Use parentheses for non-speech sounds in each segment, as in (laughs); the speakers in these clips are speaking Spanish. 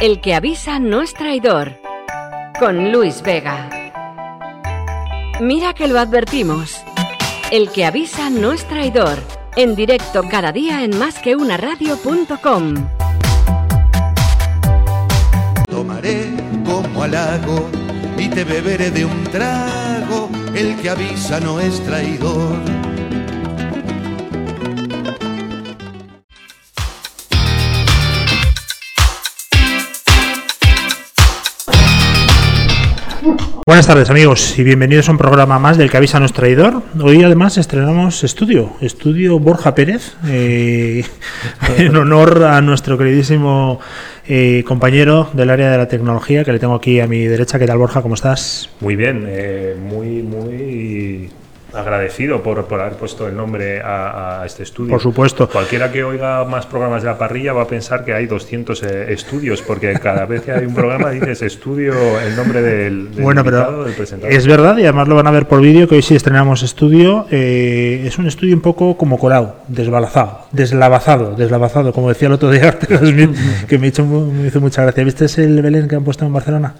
El que avisa no es traidor. Con Luis Vega. Mira que lo advertimos. El que avisa no es traidor. En directo cada día en másqueunaradio.com. Tomaré como halago y te beberé de un trago. El que avisa no es traidor. Buenas tardes amigos y bienvenidos a un programa más del que avisa nuestro traidor. Hoy además estrenamos estudio, estudio Borja Pérez, eh, (laughs) en honor a nuestro queridísimo eh, compañero del área de la tecnología que le tengo aquí a mi derecha. ¿Qué tal Borja? ¿Cómo estás? Muy bien, eh, muy, muy agradecido por, por, haber puesto el nombre a, a, este estudio. Por supuesto. Cualquiera que oiga más programas de la parrilla va a pensar que hay 200 eh, estudios, porque cada vez que hay un programa dices estudio el nombre del, del bueno, invitado, pero del presentador. Es verdad, y además lo van a ver por vídeo, que hoy sí estrenamos estudio. Eh, es un estudio un poco como colado, desbalazado, deslavazado, deslavazado, como decía el otro día (laughs) que me hizo, me hizo mucha gracia. ¿Viste el Belén que han puesto en Barcelona?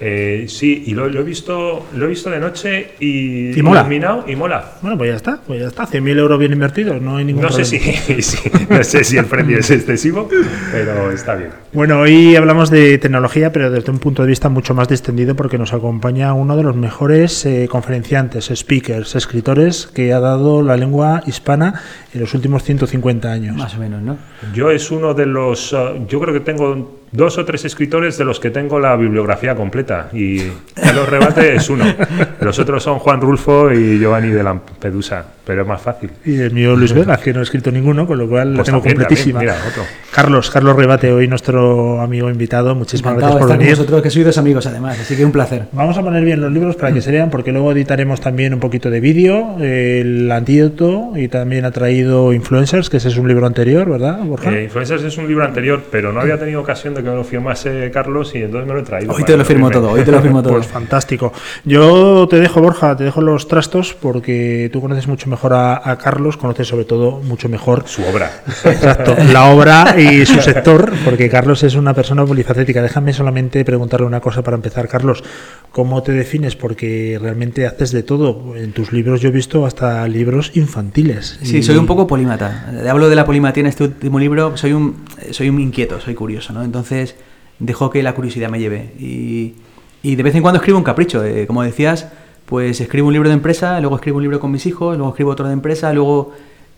Eh, sí, y lo, lo, he visto, lo he visto de noche y, ¿Y mola? iluminado y mola. Bueno, pues ya está, pues ya está. 100.000 euros bien invertidos, no hay ningún No sé, problema. si, (laughs) sí, no sé si el precio es excesivo, pero está bien. Bueno, hoy hablamos de tecnología, pero desde un punto de vista mucho más distendido, porque nos acompaña uno de los mejores eh, conferenciantes, speakers, escritores que ha dado la lengua hispana en los últimos 150 años. Más o menos, ¿no? Yo es uno de los, uh, yo creo que tengo dos o tres escritores de los que tengo la bibliografía completa y Carlos Rebate es uno. (laughs) Los otros son Juan Rulfo y Giovanni de Lampedusa, pero es más fácil. Y el mío Luis Vega, que no he escrito ninguno, con lo cual Pues tengo también, completísima. mira, otro. Carlos, Carlos Rebate, hoy nuestro amigo invitado. Muchísimas Encantado gracias por estar con venir. vosotros, que sois dos amigos además, así que un placer. Vamos a poner bien los libros para que se vean, porque luego editaremos también un poquito de vídeo, el antídoto, y también ha traído Influencers, que ese es un libro anterior, ¿verdad, Borja? Eh, Influencers es un libro anterior, pero no había tenido ocasión de que me lo firmase Carlos y entonces me lo he traído. Hoy te lo firmo todo, hoy te lo firmo (laughs) todo. Pues fantástico. Yo te dejo, Borja, te dejo los trastos porque tú conoces mucho mejor a, a Carlos, conoces sobre todo mucho mejor Su obra. Exacto, la obra y su sector, porque Carlos es una persona polifacética. Déjame solamente preguntarle una cosa para empezar, Carlos. ¿Cómo te defines? Porque realmente haces de todo. En tus libros yo he visto hasta libros infantiles. Sí, Y- soy un poco polímata. Hablo de la polimatía en este último libro, soy un, soy un inquieto, soy curioso, ¿no? Entonces dejo que la curiosidad me lleve. Y, y de vez en cuando escribo un capricho. eh, como decías, pues escribo un libro de empresa, luego escribo un libro con mis hijos, luego escribo otro de empresa, luego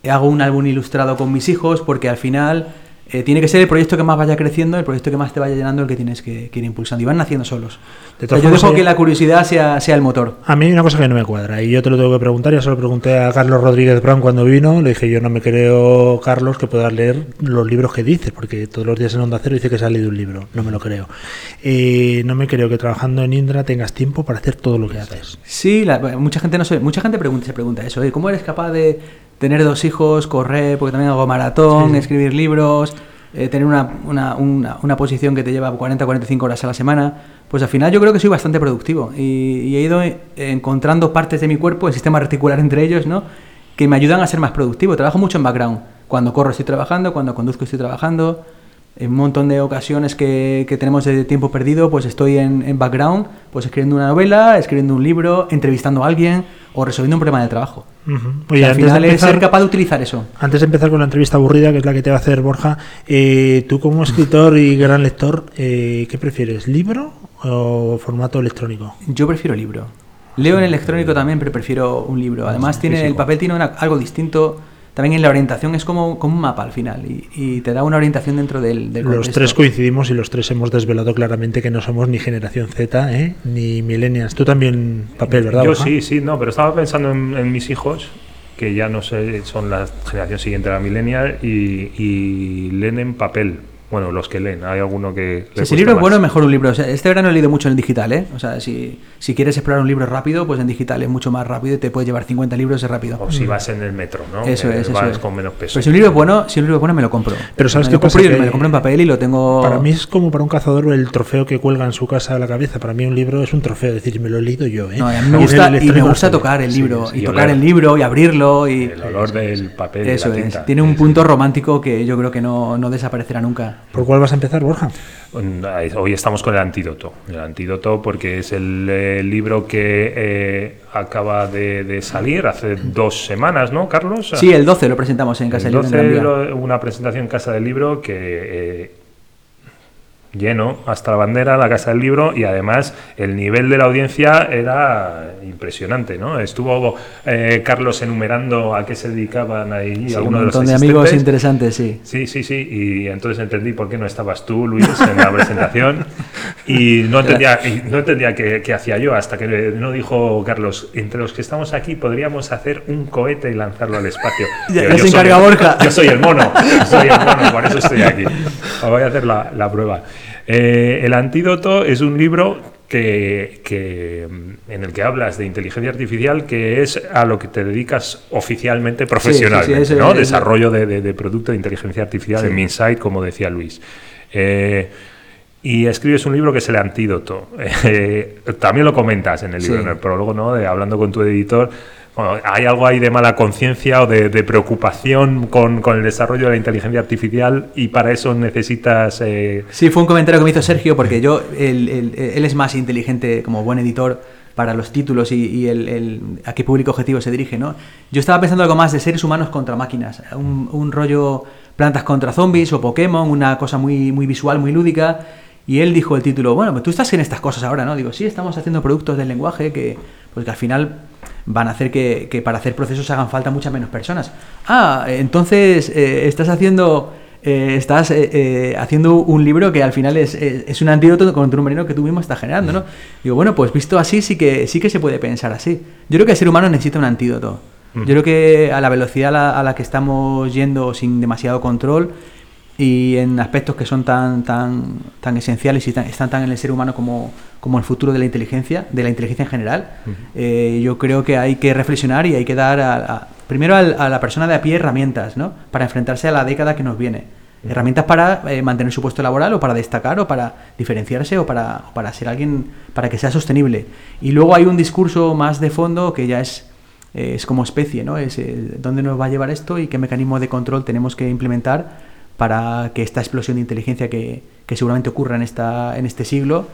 hago un álbum ilustrado con mis hijos, porque al final eh, tiene que ser el proyecto que más vaya creciendo, el proyecto que más te vaya llenando, el que tienes que, que ir impulsando. Y van naciendo solos. De O sea, todas yo dejo hay- que la curiosidad sea, sea el motor. A mí hay una cosa que no me cuadra y yo te lo tengo que preguntar. Ya se lo pregunté a Carlos Rodríguez Brown cuando vino. Le dije, yo no me creo, Carlos, que puedas leer los libros que dices, porque todos los días en Onda Cero dice que se ha leído un libro. No me lo creo. Eh, no me creo que trabajando en Indra tengas tiempo para hacer todo lo que haces. Sí, la- mucha gente no sé, mucha gente pregunta, se pregunta eso, ¿eh? ¿cómo eres capaz de tener dos hijos, correr, porque también hago maratón, escribir libros, eh, tener una, una, una, una posición que te lleva 40 45 horas a la semana? Pues al final yo creo que soy bastante productivo y, y he ido encontrando partes de mi cuerpo, el sistema reticular entre ellos, ¿no? que me ayudan a ser más productivo. Trabajo mucho en background. Cuando corro estoy trabajando, cuando conduzco estoy trabajando. En un montón de ocasiones que, que tenemos de tiempo perdido, pues estoy en, en background, pues escribiendo una novela, escribiendo un libro, entrevistando a alguien o resolviendo un problema de trabajo. Ujú. O Oye, sea, al antes de final es empezar- ser capaz de utilizar eso. Antes de empezar con la entrevista aburrida, que es la que te va a hacer Borja, eh, tú como (laughs) escritor y gran lector, eh, ¿qué prefieres? ¿Libro o formato electrónico? Yo prefiero libro. Leo en electrónico también, pero prefiero un libro. Además, tiene el papel tiene una- algo distinto. También en la orientación es como, como un mapa al final y, y te da una orientación dentro del, del Los contexto. tres coincidimos y los tres hemos desvelado claramente que no somos ni generación Z, ¿eh? ni millennials. Tú también papel, ¿verdad? Yo Borja? sí, sí, no, pero estaba pensando en, en mis hijos, que ya no sé, son la generación siguiente a la millennial, y, y leen en papel. Bueno, los que leen, hay alguno que... Si ese cuesta libro es bueno, mejor un libro. O sea, este verano he leído mucho en digital, ¿eh? O sea, si, si quieres explorar un libro rápido, pues en digital es mucho más rápido y te puede llevar 50 libros, es rápido. O si vas en el metro, ¿no? Eso Que es, eso vas es. con menos peso. Pero si un libro es bueno, si un libro es bueno, me lo compro. Pero ¿sabes me qué lo compro pasa? y Que me lo compro en papel y lo tengo... Para mí es como para un cazador el trofeo que cuelga en su casa a la cabeza. Para mí un libro es un trofeo, es decir, me lo he leído yo. ¿eh? No, a mí me gusta, el y me gusta tocar el libro, sí. y y tocar el libro, y abrirlo, y... El olor del papel. de Eso la es. Tiene un punto romántico que yo creo que no, no desaparecerá nunca. ¿Por cuál vas a empezar, Borja? Hoy estamos con el antídoto. El antídoto porque es el, eh, libro que eh, acaba de, salir hace dos semanas, ¿no, Carlos? Sí, el 12 lo presentamos en Casa del Libro. una presentación en Casa del Libro que eh, lleno hasta la bandera, la Casa del Libro, y además el nivel de la audiencia era impresionante, ¿no? Estuvo eh, Carlos enumerando a qué se dedicaban ahí algunos un montón de, amigos interesantes, sí. Sí, sí, sí, y entonces entendí por qué no estabas tú, Luis, en la presentación, y no entendía, no entendía qué, hacía yo, hasta que no dijo Carlos, entre los que estamos aquí podríamos hacer un cohete y lanzarlo al espacio. (laughs) ya, se encarga Borja. Yo soy el mono, soy el mono, por eso estoy aquí. (laughs) Voy a hacer la, la prueba. Eh, el antídoto es un libro que, en el que hablas de inteligencia artificial, que es a lo que te dedicas oficialmente profesionalmente, ¿no? Desarrollo de, producto de inteligencia artificial en Minsight, como decía Luis. Eh, y escribes un libro que es el antídoto. (laughs) Eh, también lo comentas en el libro, en el prólogo, ¿no? De, hablando con tu editor hay algo ahí de mala conciencia o de, preocupación con, el desarrollo de la inteligencia artificial y para eso necesitas... Eh... Sí, fue un comentario que me hizo Sergio porque yo, él, es más inteligente como buen editor para los títulos y, el, a qué público objetivo se dirige, ¿no? Yo estaba pensando algo más de seres humanos contra máquinas, un, rollo plantas contra zombies o Pokémon, una cosa muy, muy visual, muy lúdica. Y él dijo el título, bueno, pues tú estás en estas cosas ahora, ¿no? Digo, sí, estamos haciendo productos del lenguaje que, pues que al final van a hacer que, para hacer procesos hagan falta muchas menos personas. Ah, entonces eh, estás haciendo... Eh, estás eh, haciendo un libro que al final es, es, un antídoto contra un veneno que tú mismo estás generando, ¿no? Digo, bueno, pues visto así sí que sí que se puede pensar así. Yo creo que el ser humano necesita un antídoto. Yo creo que a la velocidad a la, que estamos yendo sin demasiado control y en aspectos que son tan tan tan esenciales y están tan en el ser humano como como el futuro de la inteligencia, de la inteligencia en general, eh, yo creo que hay que reflexionar y hay que dar a, primero a, la persona de a pie herramientas, ¿no? Para enfrentarse a la década que nos viene. Herramientas para eh, mantener su puesto laboral o para destacar o para diferenciarse o para, para ser alguien, para que sea sostenible. Y luego hay un discurso más de fondo que ya es, eh, es como especie, ¿no? Es dónde nos va a llevar esto y qué mecanismo de control tenemos que implementar para que esta explosión de inteligencia que, que seguramente ocurra en, esta, en este siglo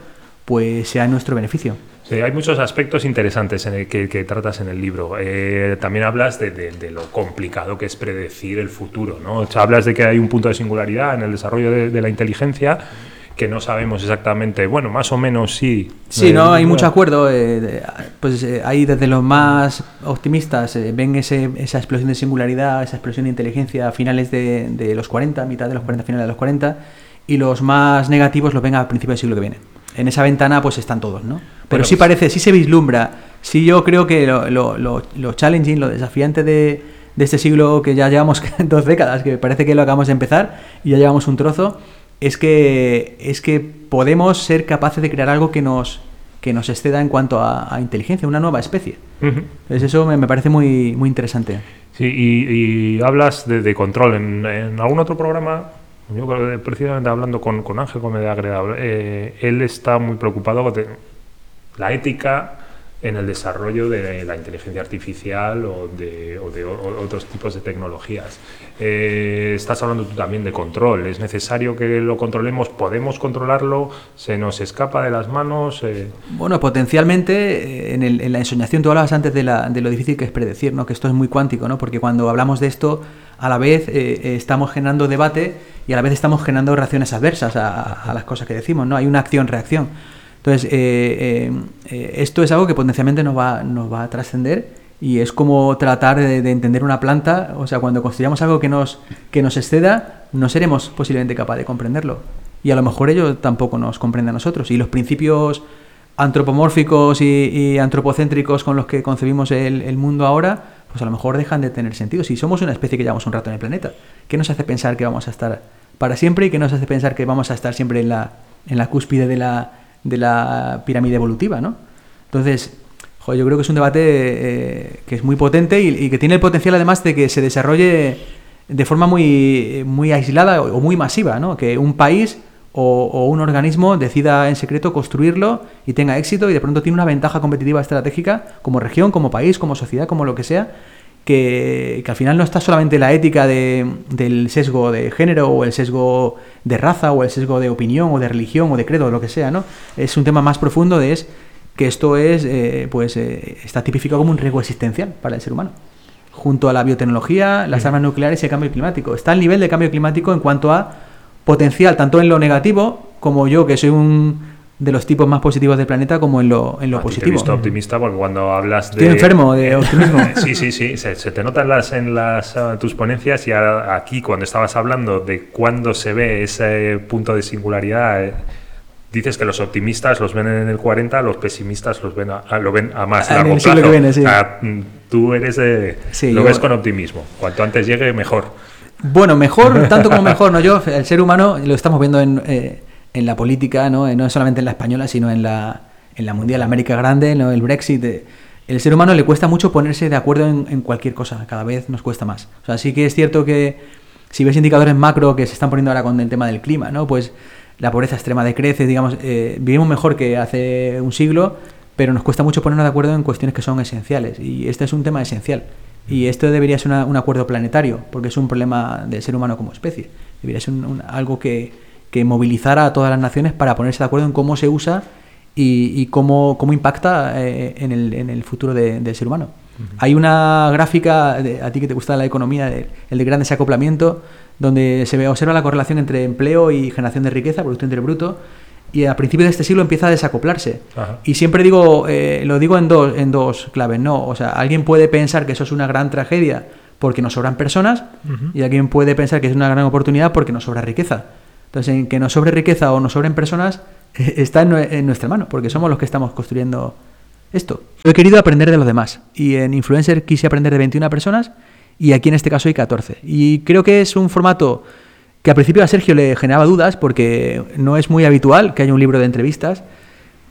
pues sea en nuestro beneficio. Sí, hay muchos aspectos interesantes en el que, tratas en el libro. Eh, también hablas de, lo complicado que es predecir el futuro. ¿no? hablas de que hay un punto de singularidad en el desarrollo de, la inteligencia que no sabemos exactamente, bueno, más o menos sí. Sí, no, hay mucho acuerdo. Eh, pues eh, ahí desde los más optimistas ven ese, esa explosión de singularidad, esa explosión de inteligencia a finales de, de los 40, mitad de los 40, finales de los 40, y los más negativos los ven a principios del siglo que viene en esa ventana pues están todos, ¿no? Pero sí pues parece, sí se vislumbra, sí yo creo que lo, lo, lo, challenging, lo desafiante de, de, este siglo que ya llevamos (laughs) dos décadas, que parece que lo acabamos de empezar y ya llevamos un trozo, es que, es que podemos ser capaces de crear algo que nos, que nos exceda en cuanto a, inteligencia, una nueva especie. Entonces eso me, parece muy, muy interesante. Sí, y, hablas de, control. En, en, algún otro programa yo precisamente hablando con, con Ángel Gómez de Agreda, eh, él está muy preocupado de la ética en el desarrollo de la inteligencia artificial o de, otros tipos de tecnologías. Eh, estás hablando tú también de control. ¿Es necesario que lo controlemos? ¿Podemos controlarlo? ¿Se nos escapa de las manos? Eh, bueno, potencialmente en, en, la ensoñación, tú hablabas antes de, la, de, lo difícil que es predecir, ¿no? que esto es muy cuántico, ¿no? porque cuando hablamos de esto, a la vez eh, estamos generando debate y a la vez estamos generando reacciones adversas a, a las cosas que decimos. ¿no? Hay una acción-reacción. Entonces, eh, eh, eh, esto es algo que potencialmente nos va, nos va a trascender y es como tratar de, entender una planta, o sea, cuando construyamos algo que nos, que nos exceda, no seremos posiblemente capaces de comprenderlo. Y a lo mejor ello tampoco nos comprende a nosotros. Y los principios antropomórficos y, antropocéntricos con los que concebimos el, el, mundo ahora, pues a lo mejor dejan de tener sentido. Si somos una especie que llevamos un rato en el planeta, ¿qué nos hace pensar que vamos a estar para siempre y qué nos hace pensar que vamos a estar siempre en la, en la cúspide de la, de la pirámide evolutiva, ¿no? Entonces, yo creo que es un debate eh, que es muy potente y, que tiene el potencial además de que se desarrolle de forma muy, muy aislada o muy masiva, ¿no? Que un país o, un organismo decida en secreto construirlo y tenga éxito y de pronto tiene una ventaja competitiva estratégica como región, como país, como sociedad, como lo que sea, que, que al final no está solamente la ética de- del sesgo de género o el sesgo de raza o el sesgo de opinión o de religión o de credo o lo que sea, ¿no? Es un tema más profundo de es que esto es, eh, pues, eh, está tipificado como un riesgo existencial para el ser humano. Junto a la biotecnología, las armas nucleares y el cambio climático. Está al nivel de cambio climático en cuanto a potencial, tanto en lo negativo como yo, que soy un de los tipos más positivos del planeta, como en lo, en lo A ti Te he positivo. visto optimista porque cuando hablas de. Estoy enfermo de (laughs) optimismo. Sí, sí, sí. Se, se te nota en las, en las ah, tus ponencias y a- aquí cuando estabas hablando de cuándo se ve ese punto de singularidad. eh, Dices que los optimistas los ven en el 40, los pesimistas los ven a, a- lo ven a más En largo el siglo plazo. que viene, sí. O sea, mm, tú eres de. Sí, lo yo- ves con optimismo. Cuanto antes llegue, mejor. Bueno, mejor, tanto como (laughs) mejor, ¿no? Yo, el ser humano, lo estamos viendo en, eh, en la política, ¿no? Eh, No solamente en la española, sino en la, en la mundial, América Grande, ¿no? El Brexit. eh, El ser humano le cuesta mucho ponerse de acuerdo en, en cualquier cosa, cada vez nos cuesta más. O sea, sí que es cierto que si ves indicadores macro que se están poniendo ahora con el tema del clima, ¿no? Pues la pobreza extrema decrece, digamos, eh, vivimos mejor que hace un siglo, pero nos cuesta mucho ponernos de acuerdo en cuestiones que son esenciales. Y este es un tema esencial. Y esto debería ser un acuerdo planetario, porque es un problema del ser humano como especie. Debería ser algo que, que movilizara a todas las naciones para ponerse de acuerdo en cómo se usa y, y cómo, cómo impacta eh, en, el, en el futuro de- del ser humano. Hay una gráfica, de- a ti que te gusta la economía, de- el de gran desacoplamiento, donde se ve, observa la correlación entre empleo y generación de riqueza, Producto Interior Bruto, y a principios de este siglo empieza a desacoplarse. Ajá. Y siempre digo, eh, lo digo en dos, en dos claves, ¿no? O sea, alguien puede pensar que eso es una gran tragedia porque nos sobran personas, y alguien puede pensar que es una gran oportunidad porque nos sobra riqueza. Entonces, en que nos sobre riqueza o nos sobren personas (laughs) está en, nue- en nuestra mano, porque somos los que estamos construyendo esto. Yo he querido aprender de los demás, y en Influencer quise aprender de 21 personas, y aquí en este caso hay 14. Y creo que es un formato que al principio a Sergio le generaba dudas, porque no es muy habitual que haya un libro de entrevistas,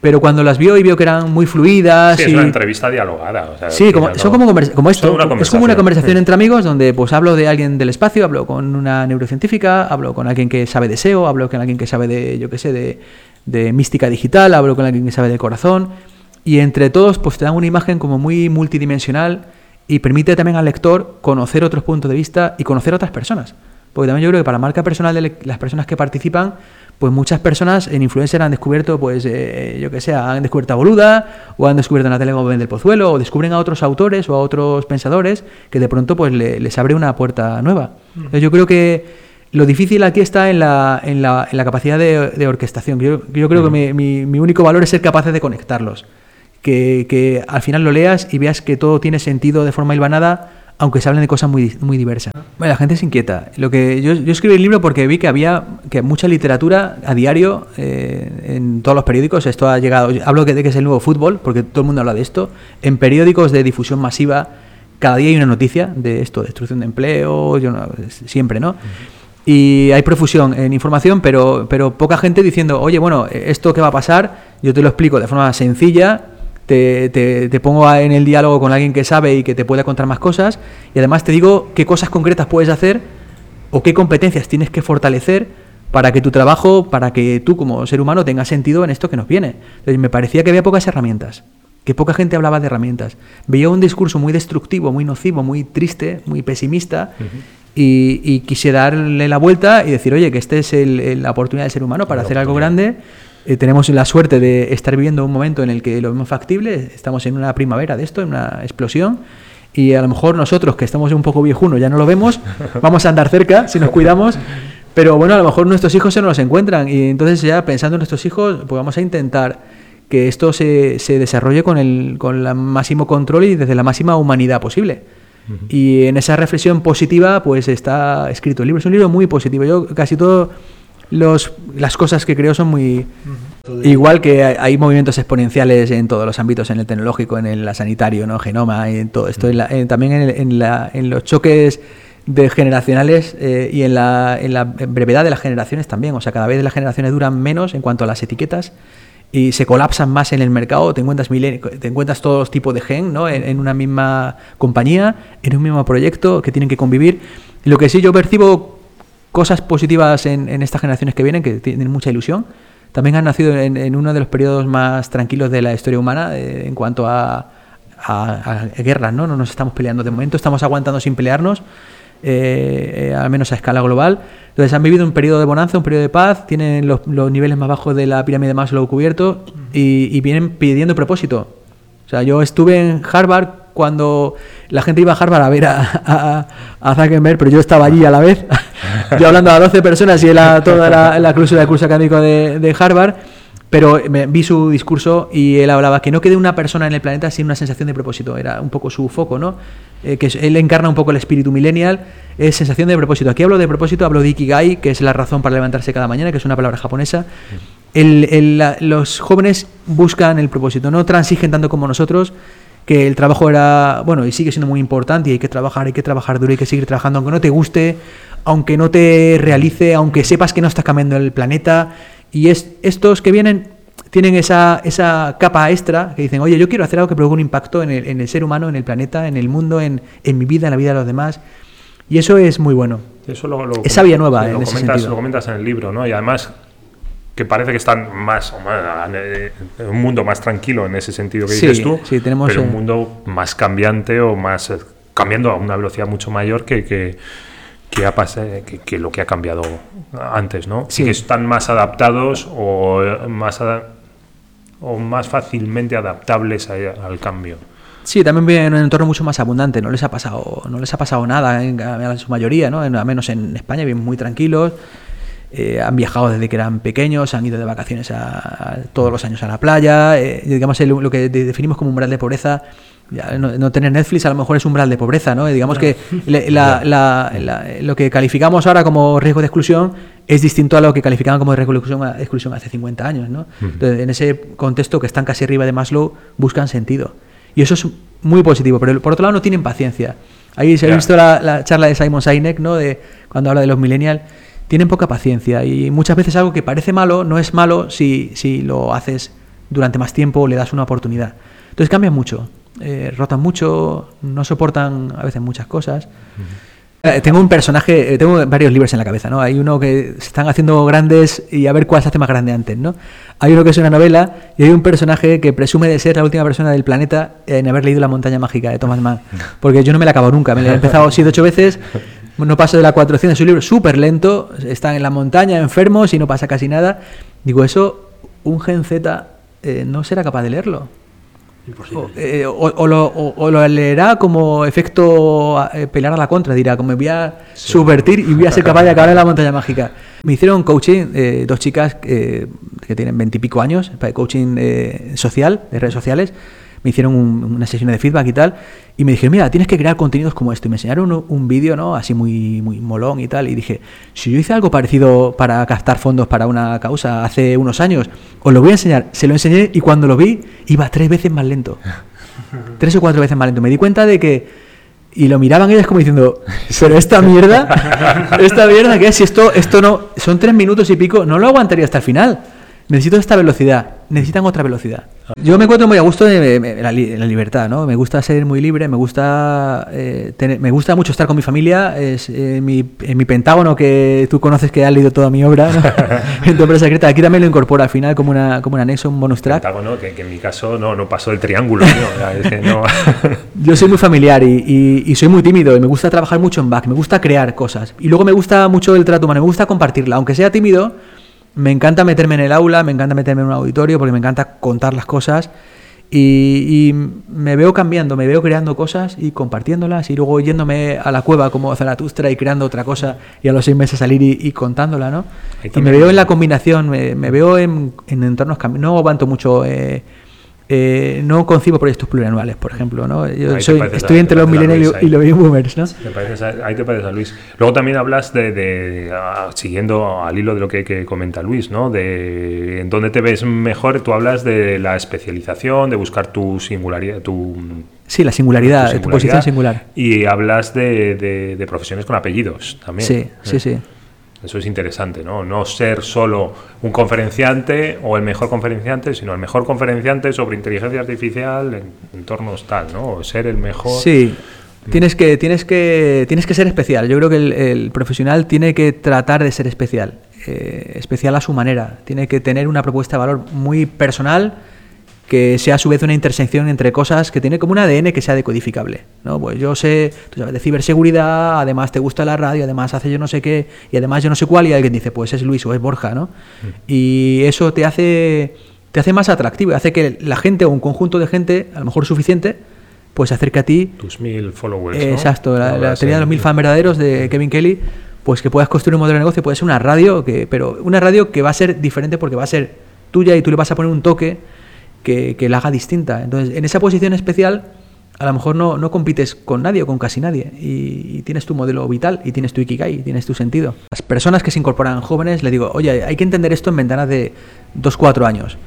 pero cuando las vio y vio que eran muy fluidas... Sí, es y- una entrevista dialogada. o sea, Sí, como, son como, conversa- como esto. Son es como una conversación entre amigos donde pues hablo de alguien del espacio, hablo con una neurocientífica, hablo con alguien que sabe de SEO, hablo con alguien que sabe de, yo qué sé, de, de mística digital, hablo con alguien que sabe de corazón. Y entre todos pues te dan una imagen como muy multidimensional y permite también al lector conocer otros puntos de vista y conocer otras personas. Porque también yo creo que para la marca personal de las personas que participan, pues muchas personas en influencer han descubierto, pues eh, yo que sé, han descubierto a Boluda, o han descubierto a Natalia Gómez del Pozuelo, o descubren a otros autores o a otros pensadores que de pronto pues le- les abre una puerta nueva. Entonces, yo creo que lo difícil aquí está en la, en la, en la capacidad de, de orquestación. Yo, yo creo que mi, mi- mi único valor es ser capaces de conectarlos. Que, que al final lo leas y veas que todo tiene sentido de forma hilvanada, aunque se hablen de cosas muy, muy diversas. Bueno, la gente se inquieta. Lo que yo, yo escribí el libro porque vi que había que mucha literatura a diario eh, en todos los periódicos. Esto ha llegado. Hablo de que es el nuevo fútbol, porque todo el mundo habla de esto. En periódicos de difusión masiva, cada día hay una noticia de esto, destrucción de empleo, yo no- siempre, ¿no? Y hay profusión en información, pero, pero poca gente diciendo, oye, bueno, esto que va a pasar, yo te lo explico de forma sencilla, te, te- te pongo en el diálogo con alguien que sabe y que te pueda contar más cosas, y además te digo qué cosas concretas puedes hacer o qué competencias tienes que fortalecer para que tu trabajo, para que tú como ser humano tengas sentido en esto que nos viene. Entonces me parecía que había pocas herramientas, que poca gente hablaba de herramientas. Veía un discurso muy destructivo, muy nocivo, muy triste, muy pesimista, y, y quise darle la vuelta y decir, oye, que esta es el- el- la oportunidad del ser humano para La hacer algo grande. Eh, tenemos la suerte de estar viviendo un momento en el que lo vemos factible, estamos en una primavera de esto, en una explosión, y a lo mejor nosotros que estamos un poco viejunos ya no lo vemos, (laughs) vamos a andar cerca si nos cuidamos, pero bueno, a lo mejor nuestros hijos se nos encuentran, y entonces ya pensando en nuestros hijos, pues vamos a intentar que esto se, se desarrolle con el con el máximo control y desde la máxima humanidad posible. Y en esa reflexión positiva, pues está escrito el libro. Es un libro muy positivo. Yo casi todo los, las cosas que creo son muy... Igual que hay, movimientos exponenciales en todos los ámbitos, en el tecnológico, en el sanitario, ¿no? genoma, en todo esto, en la- en- también en, el- en la- en los choques de generacionales eh, y en la, en la brevedad de las generaciones también. O sea, cada vez las generaciones duran menos en cuanto a las etiquetas y se colapsan más en el mercado, te encuentras, te encuentras todos los tipos de gen ¿no? en, en una misma compañía, en un mismo proyecto que tienen que convivir. Lo que sí yo percibo cosas positivas en, estas generaciones que vienen, que tienen mucha ilusión. También han nacido en, uno de los periodos más tranquilos de la historia humana eh, en cuanto a, a, guerras, ¿no? No nos estamos peleando. De momento estamos aguantando sin pelearnos, eh, eh, al menos a escala global. Entonces han vivido un periodo de bonanza, un periodo de paz, tienen los, niveles más bajos de la pirámide de Maslow cubiertos y, vienen pidiendo propósito. O sea, yo estuve en Harvard cuando la gente iba a Harvard a ver a Zuckerberg, pero yo estaba allí a la vez, (laughs) yo hablando a 12 personas y él a toda la, la cláusula del curso académico de, de Harvard, pero me, vi su discurso y él hablaba que no quede una persona en el planeta sin una sensación de propósito, era un poco su foco, ¿no? Eh, que él encarna un poco el espíritu millennial, es sensación de propósito. Aquí hablo de propósito, hablo de Ikigai, que es la razón para levantarse cada mañana, que es una palabra japonesa. El- el- la- los jóvenes buscan el propósito, no transigen tanto como nosotros, que el trabajo era, bueno, y sigue siendo muy importante y hay que trabajar, hay que trabajar duro, hay que seguir trabajando, aunque no te guste, aunque no te realice, aunque sepas que no estás cambiando el planeta. Y es, estos que vienen tienen esa, esa capa extra que dicen, oye, yo quiero hacer algo que provoque un impacto en el, en el ser humano, en el planeta, en el mundo, en, en mi vida, en la vida de los demás. Y eso es muy bueno. Eso lo, lo- Esa vía nueva, lo en ese comentas, sentido. lo comentas en el libro, ¿no? Y además que parece que están más, más, eh, un mundo más tranquilo en ese sentido que Sí, dices tú, sí, tenemos, pero eh, un mundo más cambiante o más eh, cambiando a una velocidad mucho mayor que, que, que ha que, que lo que ha cambiado antes, ¿no? Sí. que están más adaptados o eh, más ada- o más fácilmente adaptables a- al cambio. Sí, también viven en un entorno mucho más abundante, no les ha pasado, no les ha pasado nada en, en su mayoría, ¿no? En- al menos en España viven muy tranquilos, eh, han viajado desde que eran pequeños, han ido de vacaciones a, a- todos los años a la playa, eh, digamos el- lo que de- definimos como umbral de pobreza, ya, no, no tener Netflix a lo mejor es umbral de pobreza, ¿no? Digamos que le- la- la- la- lo que calificamos ahora como riesgo de exclusión es distinto a lo que calificaban como riesgo de exclusión, exclusión hace 50 años, ¿no? Entonces, en ese contexto que están casi arriba de Maslow, buscan sentido. Y eso es muy positivo, pero por otro lado no tienen paciencia. Ahí se ha visto la, la charla de Simon Sinek, ¿no? De cuando habla de los millennials, tienen poca paciencia y muchas veces algo que parece malo no es malo si, si lo haces durante más tiempo o le das una oportunidad. Entonces cambian mucho, eh, rotan mucho, no soportan a veces muchas cosas. Eh, Tengo un personaje, eh, tengo varios libros en la cabeza, ¿no? Hay uno que se están haciendo grandes y a ver cuál se hace más grande antes, ¿no? Hay uno que es una novela y hay un personaje que presume de ser la última persona del planeta en haber leído La montaña mágica de Thomas Mann. Porque yo no me la acabo nunca, me la he empezado siete ocho veces, no paso de la 400, es un libro súper lento, están en la montaña enfermos y no pasa casi nada. Digo, eso, un Gen Z eh, no será capaz de leerlo. O, eh, o- o lo, o- lo leerá como efecto eh, pelear a la contra, dirá, como me voy a subvertir y voy a ser capaz de acabar en la montaña mágica. Me hicieron coaching eh, dos chicas eh, que tienen veintipico años, coaching eh, social, de redes sociales. Me hicieron un- una sesión de feedback y tal, y me dijeron, mira, tienes que crear contenidos como esto. Y me enseñaron un, un vídeo, ¿no? Así muy, muy molón y tal. Y dije, si yo hice algo parecido para captar fondos para una causa hace unos años, os lo voy a enseñar. Se lo enseñé y cuando lo vi, iba tres veces más lento. (laughs) Tres o cuatro veces más lento. Me di cuenta de que. Y lo miraban ellas como diciendo, pero esta mierda, (laughs) esta mierda que es, si esto, esto no, son tres minutos y pico, no lo aguantaría hasta el final. Necesito esta velocidad, necesitan otra velocidad. Yo me encuentro muy a gusto en, la, en la libertad, ¿no? Me gusta ser muy libre, me gusta eh, tener, me gusta mucho estar con mi familia, es eh, mi, en mi pentágono que tú conoces que has leído toda mi obra, ¿no? en (laughs) (laughs) tu obra secreta, aquí también lo incorporo al final como, una, como un anexo, un bonus track. Pentágono, que, que en mi caso no, no pasó el triángulo. ¿no? Es que no- (laughs) Yo soy muy familiar y, y- y soy muy tímido y me gusta trabajar mucho en back, me gusta crear cosas. Y luego me gusta mucho el trato humano, me gusta compartirla. Aunque sea tímido, me encanta meterme en el aula, me encanta meterme en un auditorio porque me encanta contar las cosas. Y, y me veo cambiando, me veo creando cosas y compartiéndolas y luego yéndome a la cueva como Zaratustra y creando otra cosa y a los seis meses salir y, y contándola, ¿no? Y me veo en la combinación, me, me veo en, en entornos No aguanto mucho, eh, eh, no concibo proyectos plurianuales, por ejemplo, ¿no? Yo Ahí soy, a- estoy entre los millennials y ahí. los baby boomers, ¿no? Te pareces a- ahí te pareces a Luis. Luego también hablas de, de- ah, siguiendo al hilo de lo que, que comenta Luis, ¿no? De en dónde te ves mejor, tú hablas de la especialización, de buscar tu singularidad, tu, Sí, la singularidad, tu tu posición singular. Y hablas de, de- de profesiones con apellidos también. Sí, sí, Eh, sí. Eso es interesante, ¿no? No ser solo un conferenciante o el mejor conferenciante, sino el mejor conferenciante sobre inteligencia artificial en entornos tal, ¿no? O ser el mejor. Sí. Tienes que, tienes, que, tienes que ser especial. Yo creo que el, profesional tiene que tratar de ser especial. eh, especial a su manera. Tiene que tener una propuesta de valor muy personal que sea a su vez una intersección entre cosas que tiene como un ADN que sea decodificable. ¿no? Pues yo sé, tú sabes, de ciberseguridad, además te gusta la radio, además hace yo no sé qué, y además yo no sé cuál, y alguien dice, pues es Luis o es Borja, ¿no? Y eso te hace, te hace más atractivo, hace que la gente o un conjunto de gente, a lo mejor suficiente, pues se acerque a ti. Tus mil followers. ¿no? Exacto, la, la teoría de los mil fans verdaderos de Kevin Kelly, pues que puedas construir un modelo de negocio, puede ser una radio, que, pero una radio que va a ser diferente porque va a ser tuya y tú le vas a poner un toque que, la haga distinta. Entonces, en esa posición especial, a lo mejor no, no compites con nadie o con casi nadie y, tienes tu modelo vital y tienes tu ikigai, y tienes tu sentido. Las personas que se incorporan jóvenes, le digo, oye, hay que entender esto en ventanas de 2-4 años,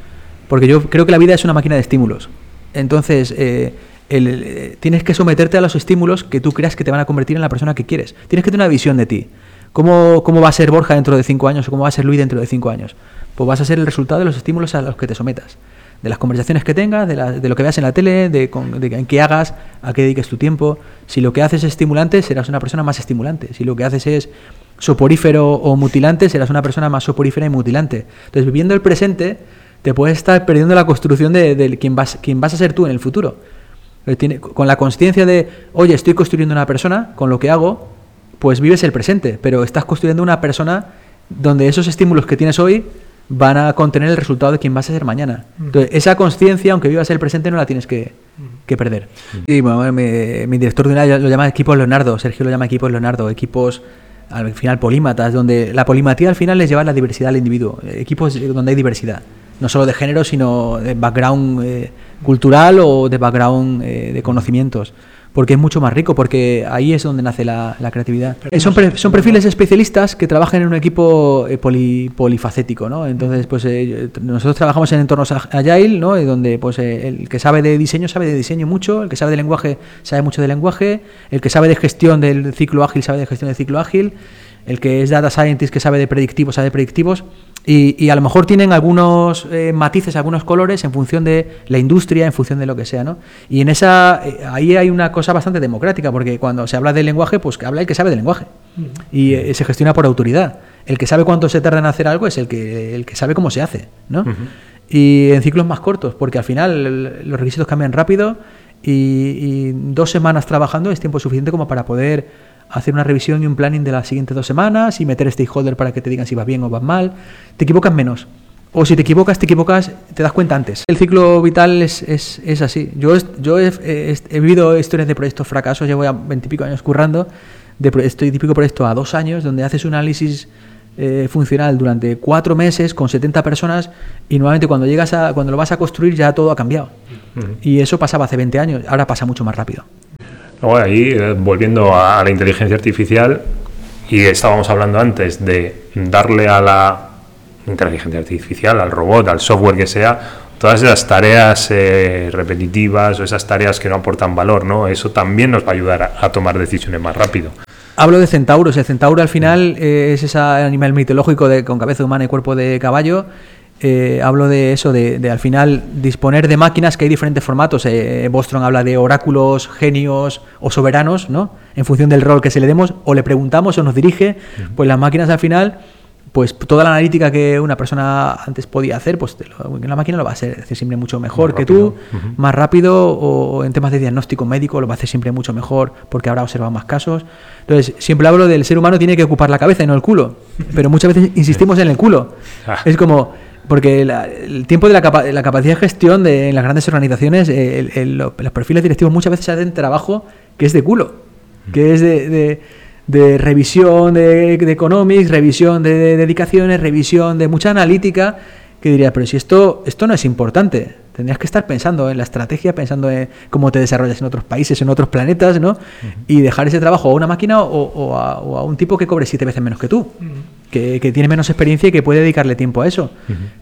porque yo creo que la vida es una máquina de estímulos. Entonces, eh, eh, tienes que someterte a los estímulos que tú creas que te van a convertir en la persona que quieres. Tienes que tener una visión de ti. ¿Cómo, ¿Cómo va a ser Borja dentro de 5 años o cómo va a ser Luis dentro de 5 años? Pues vas a ser el resultado de los estímulos a los que te sometas. De las conversaciones que tengas, de, la- de lo que veas en la tele, de, con- en qué hagas, a qué dediques tu tiempo. Si lo que haces es estimulante, serás una persona más estimulante. Si lo que haces es soporífero o mutilante, serás una persona más soporífera y mutilante. Entonces, viviendo el presente, te puedes estar perdiendo la construcción de, de quién, vas, quién vas a ser tú en el futuro. Eh, con la conciencia de, oye, estoy construyendo una persona, con lo que hago, pues vives el presente, pero estás construyendo una persona donde esos estímulos que tienes hoy van a contener el resultado de quién vas a ser mañana. Entonces, esa conciencia, aunque vivas el presente, no la tienes que, que perder. Y bueno, mi, mi director de una lo llama equipos Leonardo, Sergio lo llama equipos Leonardo, equipos al final polímatas, donde la polimatía al final es llevar la diversidad al individuo, equipos donde hay diversidad, no solo de género, sino de background eh, cultural o de background eh, de conocimientos. Porque es mucho más rico, porque ahí es donde nace la, la creatividad. Eh, son, pre- son perfiles especialistas que trabajan en un equipo eh, poli- polifacético, ¿no? Entonces, pues eh, nosotros trabajamos en entornos ag- agile, ¿no? Y donde pues eh, el que sabe de diseño sabe de diseño mucho, el que sabe de lenguaje sabe mucho de lenguaje, el que sabe de gestión del ciclo ágil sabe de gestión del ciclo ágil, el que es data scientist que sabe de predictivos sabe de predictivos y, y a lo mejor tienen algunos eh, matices, algunos colores en función de la industria, en función de lo que sea, ¿no? Y en esa eh, ahí hay una cosa bastante democrática porque cuando se habla del lenguaje, pues que habla el que sabe del lenguaje y eh, se gestiona por autoridad. El que sabe cuánto se tarda en hacer algo es el que el que sabe cómo se hace, ¿no? Y en ciclos más cortos, porque al final el- los requisitos cambian rápido y, y dos semanas trabajando es tiempo suficiente como para poder hacer una revisión y un planning de las siguientes dos semanas y meter stakeholder para que te digan si vas bien o vas mal. Te equivocas menos. O si te equivocas, te equivocas, te das cuenta antes. El ciclo vital es, es, es así. Yo, yo he, he- he vivido historias de proyectos fracasos, llevo ya veintipico años currando, de pro- este típico proyecto a dos años, donde haces un análisis eh, funcional durante cuatro meses con 70 personas y nuevamente cuando llegas a cuando lo vas a construir ya todo ha cambiado. Y eso pasaba hace 20 años, ahora pasa mucho más rápido. Luego ahí, eh, volviendo a, la inteligencia artificial, y estábamos hablando antes de darle a la inteligencia artificial, al robot, al software que sea, todas esas tareas eh, repetitivas o esas tareas que no aportan valor, ¿no? Eso también nos va a ayudar a, a tomar decisiones más rápido. Hablo de centauros. El centauro al final eh, es ese animal mitológico de, con cabeza humana y cuerpo de caballo. Eh, hablo de eso, de, de al final disponer de máquinas que hay diferentes formatos. Eh, Bostrom habla de oráculos, genios o soberanos, ¿no? En función del rol que se le demos, o le preguntamos o nos dirige, pues las máquinas al final, pues toda la analítica que una persona antes podía hacer, pues lo- la máquina lo va a hacer, hacer siempre mucho mejor Más que rápido. tú, más rápido, o en temas de diagnóstico médico lo va a hacer siempre mucho mejor porque habrá observado más casos. Entonces, siempre hablo del ser humano tiene que ocupar la cabeza y no el culo, pero muchas veces insistimos en el culo. (laughs) Ah. Es como, porque la- el tiempo de la, la capacidad de gestión de, en las grandes organizaciones, eh, el- el- lo- los perfiles directivos muchas veces hacen trabajo que es de culo, que es de, de- revisión de, economics, revisión de, de dedicaciones, revisión de mucha analítica, que diría, pero si esto, esto no es importante, tendrías que estar pensando en la estrategia, pensando en cómo te desarrollas en otros países, en otros planetas, ¿no? Y dejar ese trabajo a una máquina o, o a, o a un tipo que cobre siete veces menos que tú, que, que tiene menos experiencia y que puede dedicarle tiempo a eso.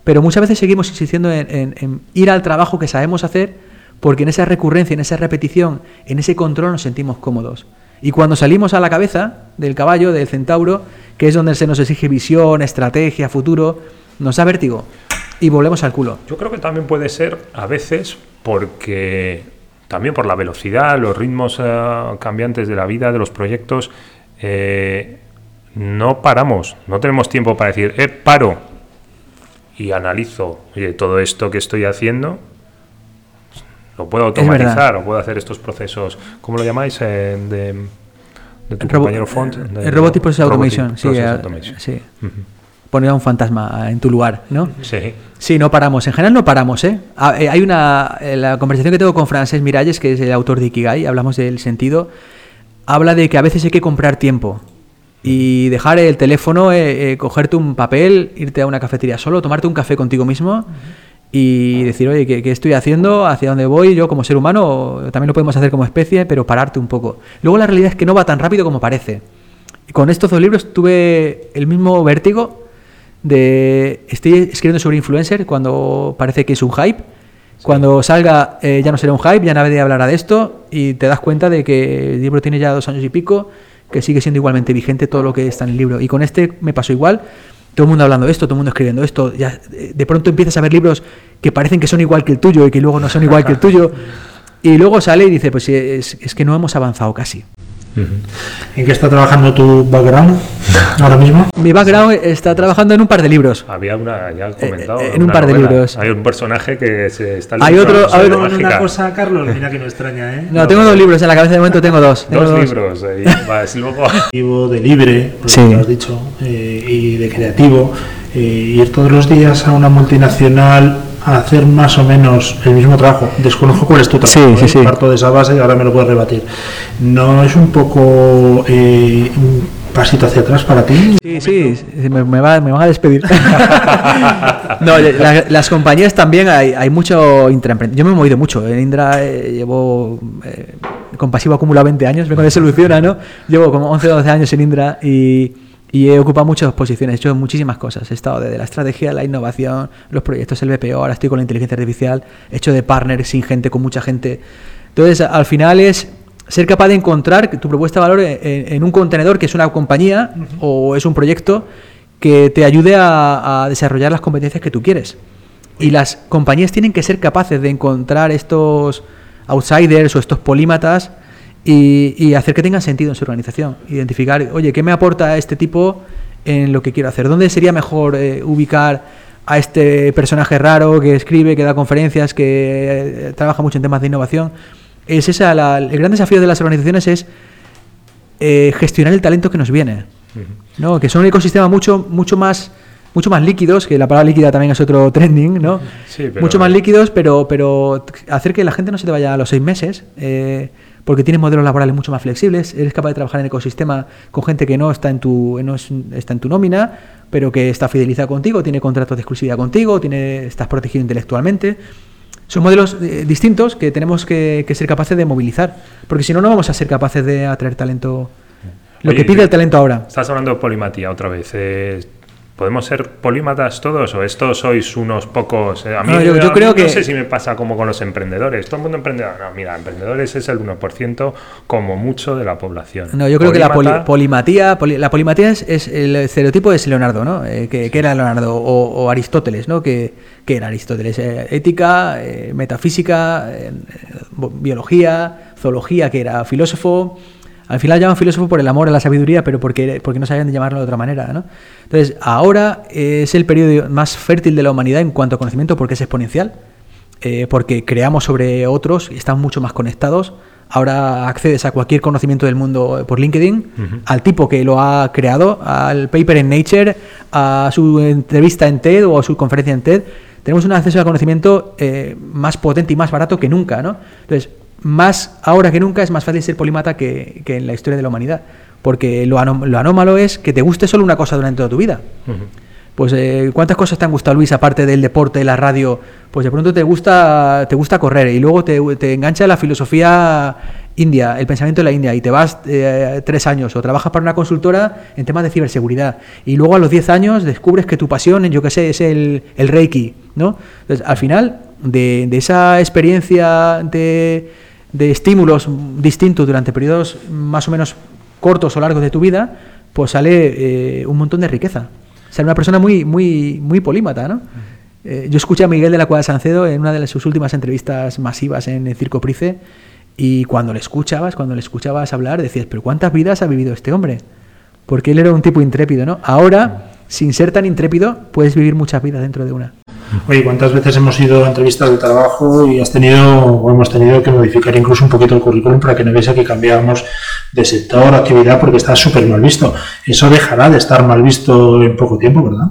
Pero muchas veces seguimos insistiendo en, en- en ir al trabajo que sabemos hacer porque en esa recurrencia, en esa repetición, en ese control nos sentimos cómodos. Y cuando salimos a la cabeza del caballo, del centauro, que es donde se nos exige visión, estrategia, futuro, nos da vértigo y volvemos al culo. Yo creo que también puede ser a veces porque también por la velocidad, los ritmos eh, cambiantes de la vida, de los proyectos, eh, no paramos, no tenemos tiempo para decir, eh, paro y analizo oye, todo esto que estoy haciendo, lo puedo automatizar o puedo hacer estos procesos, ¿cómo lo llamáis? Eh, de, de tu Robo- compañero Font. eh, de- Robotic Process Automation, sí, Process Automation. sí. Poner a un fantasma en tu lugar, ¿no? Sí. Sí, no paramos. En general no paramos, ¿eh? Ah, eh, hay una... eh, La conversación que tengo con Francés Miralles, que es el autor de Ikigai, hablamos del sentido, habla de que a veces hay que comprar tiempo y dejar el teléfono, eh, eh, cogerte un papel, irte a una cafetería solo, tomarte un café contigo mismo y decir, oye, ¿qué, qué estoy haciendo? ¿Hacia dónde voy? Yo como ser humano, también lo podemos hacer como especie, pero pararte un poco. Luego la realidad es que no va tan rápido como parece. Y con estos dos libros tuve el mismo vértigo de estoy escribiendo sobre influencer cuando parece que es un hype. Cuando salga eh, ya no será un hype, ya nadie hablará de esto y te das cuenta de que el libro tiene ya dos años y pico, que sigue siendo igualmente vigente todo lo que está en el libro. Y con este me pasó igual. Todo el mundo hablando de esto, todo el mundo escribiendo esto. Ya, eh, de pronto empiezas a ver libros que parecen que son igual que el tuyo y que luego no son igual que el tuyo. (laughs) Y luego sale y dice, pues sí, es, es que no hemos avanzado casi. ¿En qué está trabajando tu background (laughs) ahora mismo? Mi background está trabajando en un par de libros. Había una, ya he comentado. eh, en un par de novela. libros. Hay un personaje que se está Hay leyendo otro- otro- mágica. Una cosa, Carlos, mira que me extraña, ¿eh? No, tengo dos libros en la cabeza de momento, tengo dos. Tengo Dos libros. eh, y (laughs) luego. de libre, lo Sí. que has dicho, eh, y de creativo, eh, ir todos los días a una multinacional a hacer más o menos el mismo trabajo. Desconozco cuál es tu trabajo, Sí, sí, ¿eh? sí. parto de esa base y ahora me lo puedes rebatir. ¿No es un poco eh, un pasito hacia atrás para ti? Sí, sí, me, me va- me van a despedir. (laughs) no, la- las compañías también hay, hay mucho intraemprendimiento. Yo me he movido mucho. En Indra eh, llevo eh, con pasivo acumulado 20 años, de Soluciona, ¿no? Llevo como 11 o 12 años en Indra y, y he ocupado muchas posiciones, he hecho muchísimas cosas. He estado desde la estrategia, la innovación, los proyectos, el BPO, ahora estoy con la inteligencia artificial, he hecho de partner sin gente, con mucha gente. Entonces, al final es ser capaz de encontrar tu propuesta de valor en, en un contenedor que es una compañía o es un proyecto que te ayude a, a desarrollar las competencias que tú quieres. Y las compañías tienen que ser capaces de encontrar estos outsiders o estos polímatas y, y hacer que tengan sentido en su organización. Identificar, oye, ¿qué me aporta este tipo en lo que quiero hacer? ¿Dónde sería mejor eh, ubicar a este personaje raro que escribe, que da conferencias, que eh, trabaja mucho en temas de innovación? Es esa la- el gran desafío de las organizaciones es eh, gestionar el talento que nos viene. ¿no? Que son un ecosistema mucho, mucho más mucho más líquidos, que la palabra líquida también es otro trending, ¿no? Sí, pero- Mucho más líquidos, pero, pero hacer que la gente no se te vaya a los seis meses, eh, porque tienes modelos laborales mucho más flexibles, eres capaz de trabajar en ecosistema con gente que no está en tu, no es- está en tu nómina, pero que está fidelizada contigo, tiene contratos de exclusividad contigo, tiene, estás protegido intelectualmente. Son modelos eh, distintos que tenemos que, que ser capaces de movilizar, porque si no, no vamos a ser capaces de atraer talento, lo Oye, que pide el talento ahora. Estás hablando de polimatía otra vez. eh, ¿Podemos ser polímatas todos o estos sois unos pocos? Eh, a mí, No, yo- yo a mí creo no que- sé si me pasa como con los emprendedores. Todo el mundo emprendedor. No, mira, emprendedores es el 1% como mucho de la población. No, yo creo que la poli- polimatía, poli- la polimatía es, es el estereotipo ese Leonardo, ¿no? Eh, que, que era Leonardo o, o Aristóteles, ¿no? Que, que era Aristóteles, eh, ética, eh, metafísica, eh, biología, zoología, que era filósofo. Al final llaman filósofo por el amor a la sabiduría, pero porque, porque no sabían de llamarlo de otra manera, ¿no? Entonces, ahora es el periodo más fértil de la humanidad en cuanto a conocimiento porque es exponencial eh, porque creamos sobre otros y estamos mucho más conectados. Ahora accedes a cualquier conocimiento del mundo por LinkedIn, al tipo que lo ha creado, al paper en Nature, a su entrevista en TED o a su conferencia en TED. Tenemos un acceso al conocimiento eh, más potente y más barato que nunca, ¿no? Entonces, más ahora que nunca es más fácil ser polímata que, que en la historia de la humanidad, porque lo, anó- lo anómalo es que te guste solo una cosa durante toda tu vida. Pues eh, cuántas cosas te han gustado Luis aparte del deporte, la radio, pues de pronto te gusta te gusta correr y luego te, te engancha la filosofía india, el pensamiento de la India y te vas eh, tres años o trabajas para una consultora en temas de ciberseguridad y luego a los diez años descubres que tu pasión, yo qué sé, es el, el reiki, ¿no? Entonces al final de, de esa experiencia de, de estímulos distintos durante periodos más o menos cortos o largos de tu vida, pues sale eh, un montón de riqueza. Sale una persona muy, muy, muy polímata, ¿no? Eh, yo escuché a Miguel de la Cuadra Sancedo en una de sus últimas entrevistas masivas en el Circo Price y cuando le escuchabas, cuando le escuchabas hablar, decías, pero ¿cuántas vidas ha vivido este hombre? Porque él era un tipo intrépido, ¿no? Ahora, sin ser tan intrépido, puedes vivir muchas vidas dentro de una. Oye, ¿cuántas veces hemos ido a entrevistas de trabajo y has tenido o hemos tenido que modificar incluso un poquito el currículum para que no veas que cambiábamos de sector, actividad, porque está súper mal visto? Eso dejará de estar mal visto en poco tiempo, ¿verdad?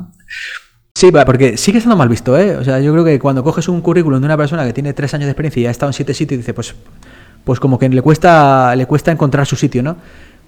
Sí, porque sigue estando mal visto, ¿eh? O sea, yo creo que cuando coges un currículum de una persona que tiene tres años de experiencia y ha estado en siete sitios, dice, pues, pues como que le cuesta, le cuesta encontrar su sitio, ¿no?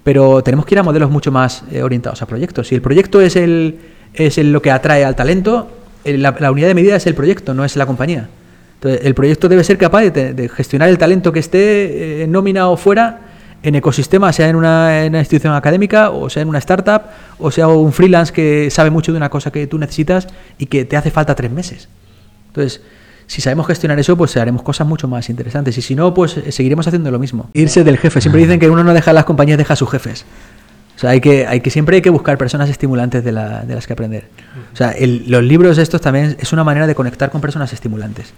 Pero tenemos que ir a modelos mucho más eh, orientados a proyectos. Si el proyecto es el es lo que atrae al talento, la, unidad de medida es el proyecto, no es la compañía. Entonces, el proyecto debe ser capaz de, gestionar el talento que esté eh, en nómina o fuera en ecosistema, sea en una, institución académica, o sea en una startup, o sea un freelance que sabe mucho de una cosa que tú necesitas y que te hace falta tres meses. Entonces, si sabemos gestionar eso, pues haremos cosas mucho más interesantes. Y si no, pues eh, seguiremos haciendo lo mismo. Irse del jefe. Siempre dicen que uno no deja las compañías, deja a sus jefes. O sea, hay que, hay que siempre hay que buscar personas estimulantes de, la, de las que aprender. O sea, los libros estos también es una manera de conectar con personas estimulantes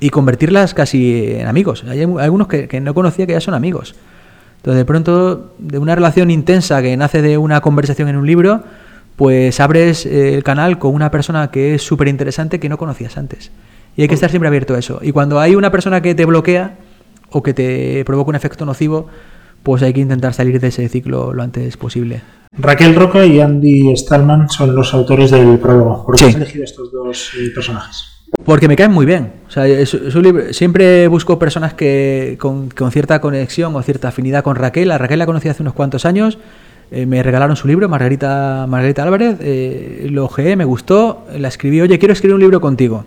y convertirlas casi en amigos. Hay algunos que, que no conocía que ya son amigos. Entonces, de pronto, de una relación intensa que nace de una conversación en un libro, pues abres eh, el canal con una persona que es súper interesante que no conocías antes. Y hay que estar siempre abierto a eso. Y cuando hay una persona que te bloquea o que te provoca un efecto nocivo, pues hay que intentar salir de ese ciclo lo antes posible. Raquel Roca y Andy Stallman son los autores del prólogo. ¿Por qué has elegido estos dos eh, personajes? Porque me caen muy bien. O sea, siempre busco personas que con, cierta conexión o cierta afinidad con Raquel. A Raquel la conocí hace unos cuantos años. Eh, me regalaron su libro, Margarita, Margarita Álvarez. Eh, lo ojeé, me gustó. La escribí, oye, quiero escribir un libro contigo.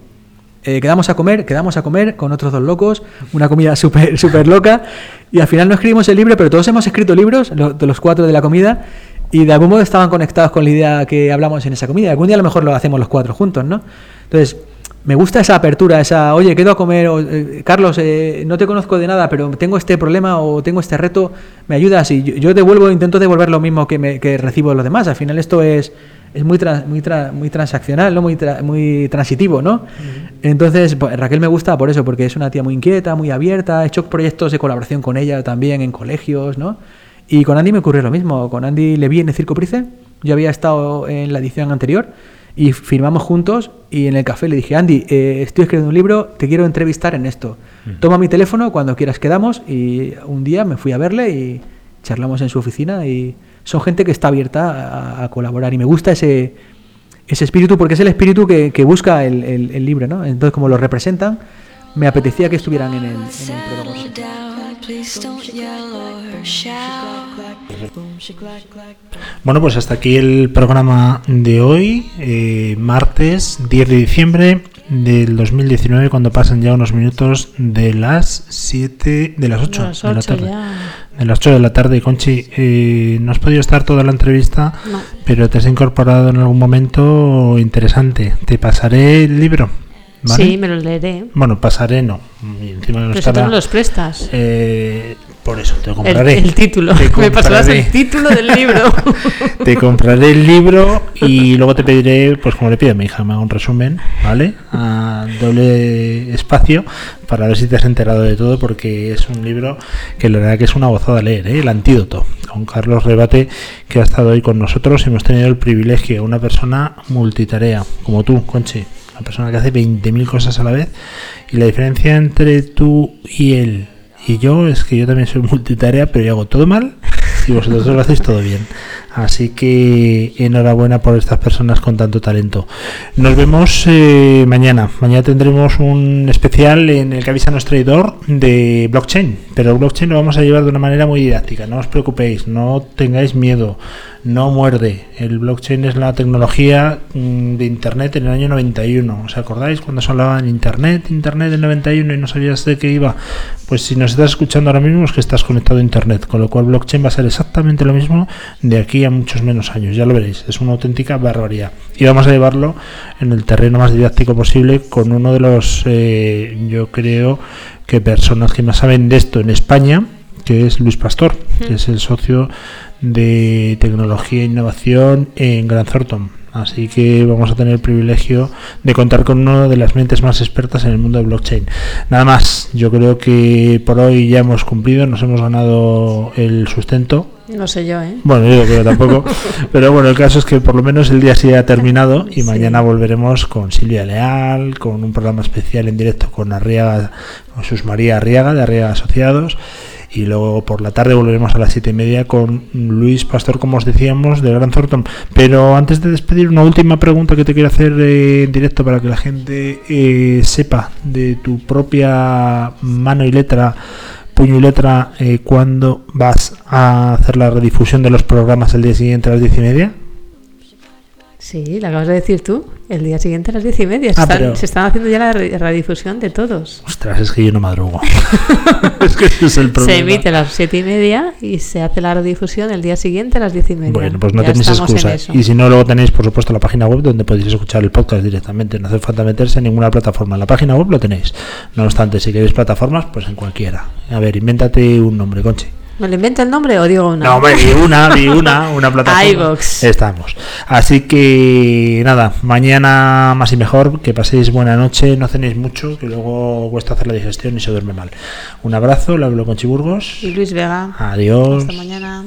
Eh, quedamos a comer, quedamos a comer con otros dos locos, una comida súper (laughs) super loca, y al final no escribimos el libro, pero todos hemos escrito libros, de los cuatro de la comida, y de algún modo estaban conectados con la idea que hablamos en esa comida. Algún día a lo mejor lo hacemos los cuatro juntos, ¿no? Entonces, me gusta esa apertura, esa, oye, quedo a comer, eh, Carlos, eh, no te conozco de nada, pero tengo este problema o tengo este reto, ¿me ayudas? Y yo, devuelvo, intento devolver lo mismo que, me, que recibo los demás. Al final esto es es muy muy, muy transaccional, ¿no? muy, muy transitivo, ¿no? Entonces, pues, Raquel me gusta por eso, porque es una tía muy inquieta, muy abierta, he hecho proyectos de colaboración con ella también en colegios, ¿no? Y con Andy me ocurrió lo mismo, con Andy le vi en el Circo Price, yo había estado en la edición anterior y firmamos juntos y en el café le dije, Andy, eh, estoy escribiendo un libro, te quiero entrevistar en esto. Toma mi teléfono, cuando quieras quedamos y un día me fui a verle y charlamos en su oficina y son gente que está abierta a, colaborar y me gusta ese, ese espíritu porque es el espíritu que, busca el, el, libro, ¿no? Entonces, como lo representan, me apetecía que estuvieran en el, en Bueno, pues hasta aquí el programa de hoy, eh, martes 10 de diciembre del 2019, cuando pasan ya unos minutos de las 7, de las 8, de la tarde en las 8 de la tarde, Conchi. Eh, no has podido estar toda la entrevista, pero te has incorporado en algún momento interesante. Te pasaré el libro. Sí, me lo leeré. Bueno, pasaré no. encima pero si tú los prestas. Eh, por eso, te compraré. El, título. (laughs) Me pasarás el título del libro. (laughs) te compraré el libro y luego te pediré, pues como le pide a mi hija, me haga un resumen, ¿vale? A doble espacio para ver si te has enterado de todo, porque es un libro que la verdad que es una gozada leer, ¿eh? El antídoto, con Carlos Rebate, que ha estado hoy con nosotros. Hemos tenido el privilegio, una persona multitarea, como tú, Conchi, una persona que hace 20.000 cosas a la vez. Y la diferencia entre tú y él y yo es que yo también soy multitarea, pero yo hago todo mal y vosotros lo hacéis todo bien. Así que enhorabuena por estas personas con tanto talento. Nos vemos eh, mañana. Mañana tendremos un especial en el que avisa nuestro traidor de blockchain. Pero el blockchain lo vamos a llevar de una manera muy didáctica. No os preocupéis, no tengáis miedo, no muerde. El blockchain es la tecnología mm, de Internet en el año 91. ¿Os acordáis cuando se hablaba en Internet, Internet en 91 y no sabías de qué iba? Pues si nos estás escuchando ahora mismo es que estás conectado a Internet. Con lo cual blockchain va a ser exactamente lo mismo de aquí a muchos menos años, ya lo veréis, es una auténtica barbaridad. Y vamos a llevarlo en el terreno más didáctico posible con uno de los, eh, yo creo que personas que más saben de esto en España, que es Luis Pastor, que es el socio de tecnología e innovación en Gran Thornton. Así que vamos a tener el privilegio de contar con una de las mentes más expertas en el mundo de blockchain. Nada más, yo creo que por hoy ya hemos cumplido, nos hemos ganado el sustento No sé yo, ¿eh? Bueno, yo creo que tampoco. (laughs) Pero bueno, el caso es que por lo menos el día sí ha terminado y mañana volveremos con Silvia Leal, con un programa especial en directo con Arriaga, con Sus María Arriaga de Arriaga Asociados y luego por la tarde volveremos a las siete y media con Luis Pastor, como os decíamos, de Gran Thornton. Pero antes de despedir, una última pregunta que te quiero hacer eh, en directo para que la gente eh, sepa de tu propia mano y letra puño y letra eh, cuándo vas a hacer la redifusión de los programas el día siguiente a las diez y media. Sí, lo acabas de decir tú. El día siguiente a las diez y media. Se, Ah, están, pero- se están haciendo ya la redifusión de todos. Ostras, es que yo no madrugo. (laughs) es que ese es el problema. Se emite a las siete y media y se hace la redifusión el día siguiente a las diez y media. Bueno, pues no Ya tenéis excusa. Y si no, luego tenéis, por supuesto, la página web donde podéis escuchar el podcast directamente. No hace falta meterse en ninguna plataforma. En la página web lo tenéis. No obstante, si queréis plataformas, pues en cualquiera. A ver, invéntate un nombre, Conche. ¿Me lo invento el nombre o digo una? No, hombre, di una, di una, una (laughs) plataforma. iVoox. Estamos. Así que nada, mañana más y mejor, que paséis buena noche, no cenéis mucho, que luego cuesta hacer la digestión y se duerme mal. Un abrazo, lo hablo con Chiburgos. Y Luis Vega. Adiós. Hasta mañana.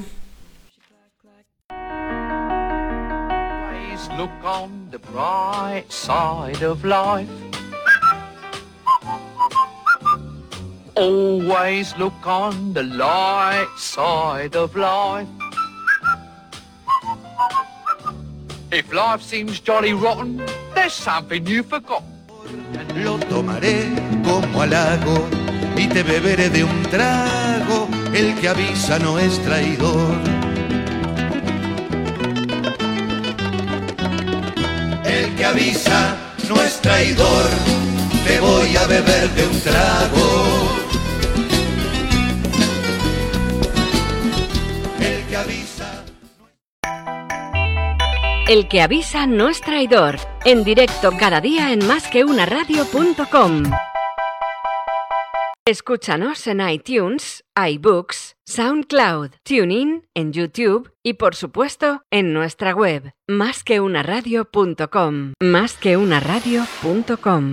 Always look on the bright side of life. Always look on the light side of life. If life seems jolly rotten, there's something you forgot. Lo tomaré como halago y te beberé de un trago. El que avisa no es traidor. El que avisa no es traidor. Te voy a beber de un trago. El que avisa. El que avisa no es traidor. En directo cada día en másqueunaradio.com. Escúchanos en iTunes, iBooks, SoundCloud, TuneIn, en YouTube y por supuesto en nuestra web másqueunaradio.com. Másqueunaradio.com.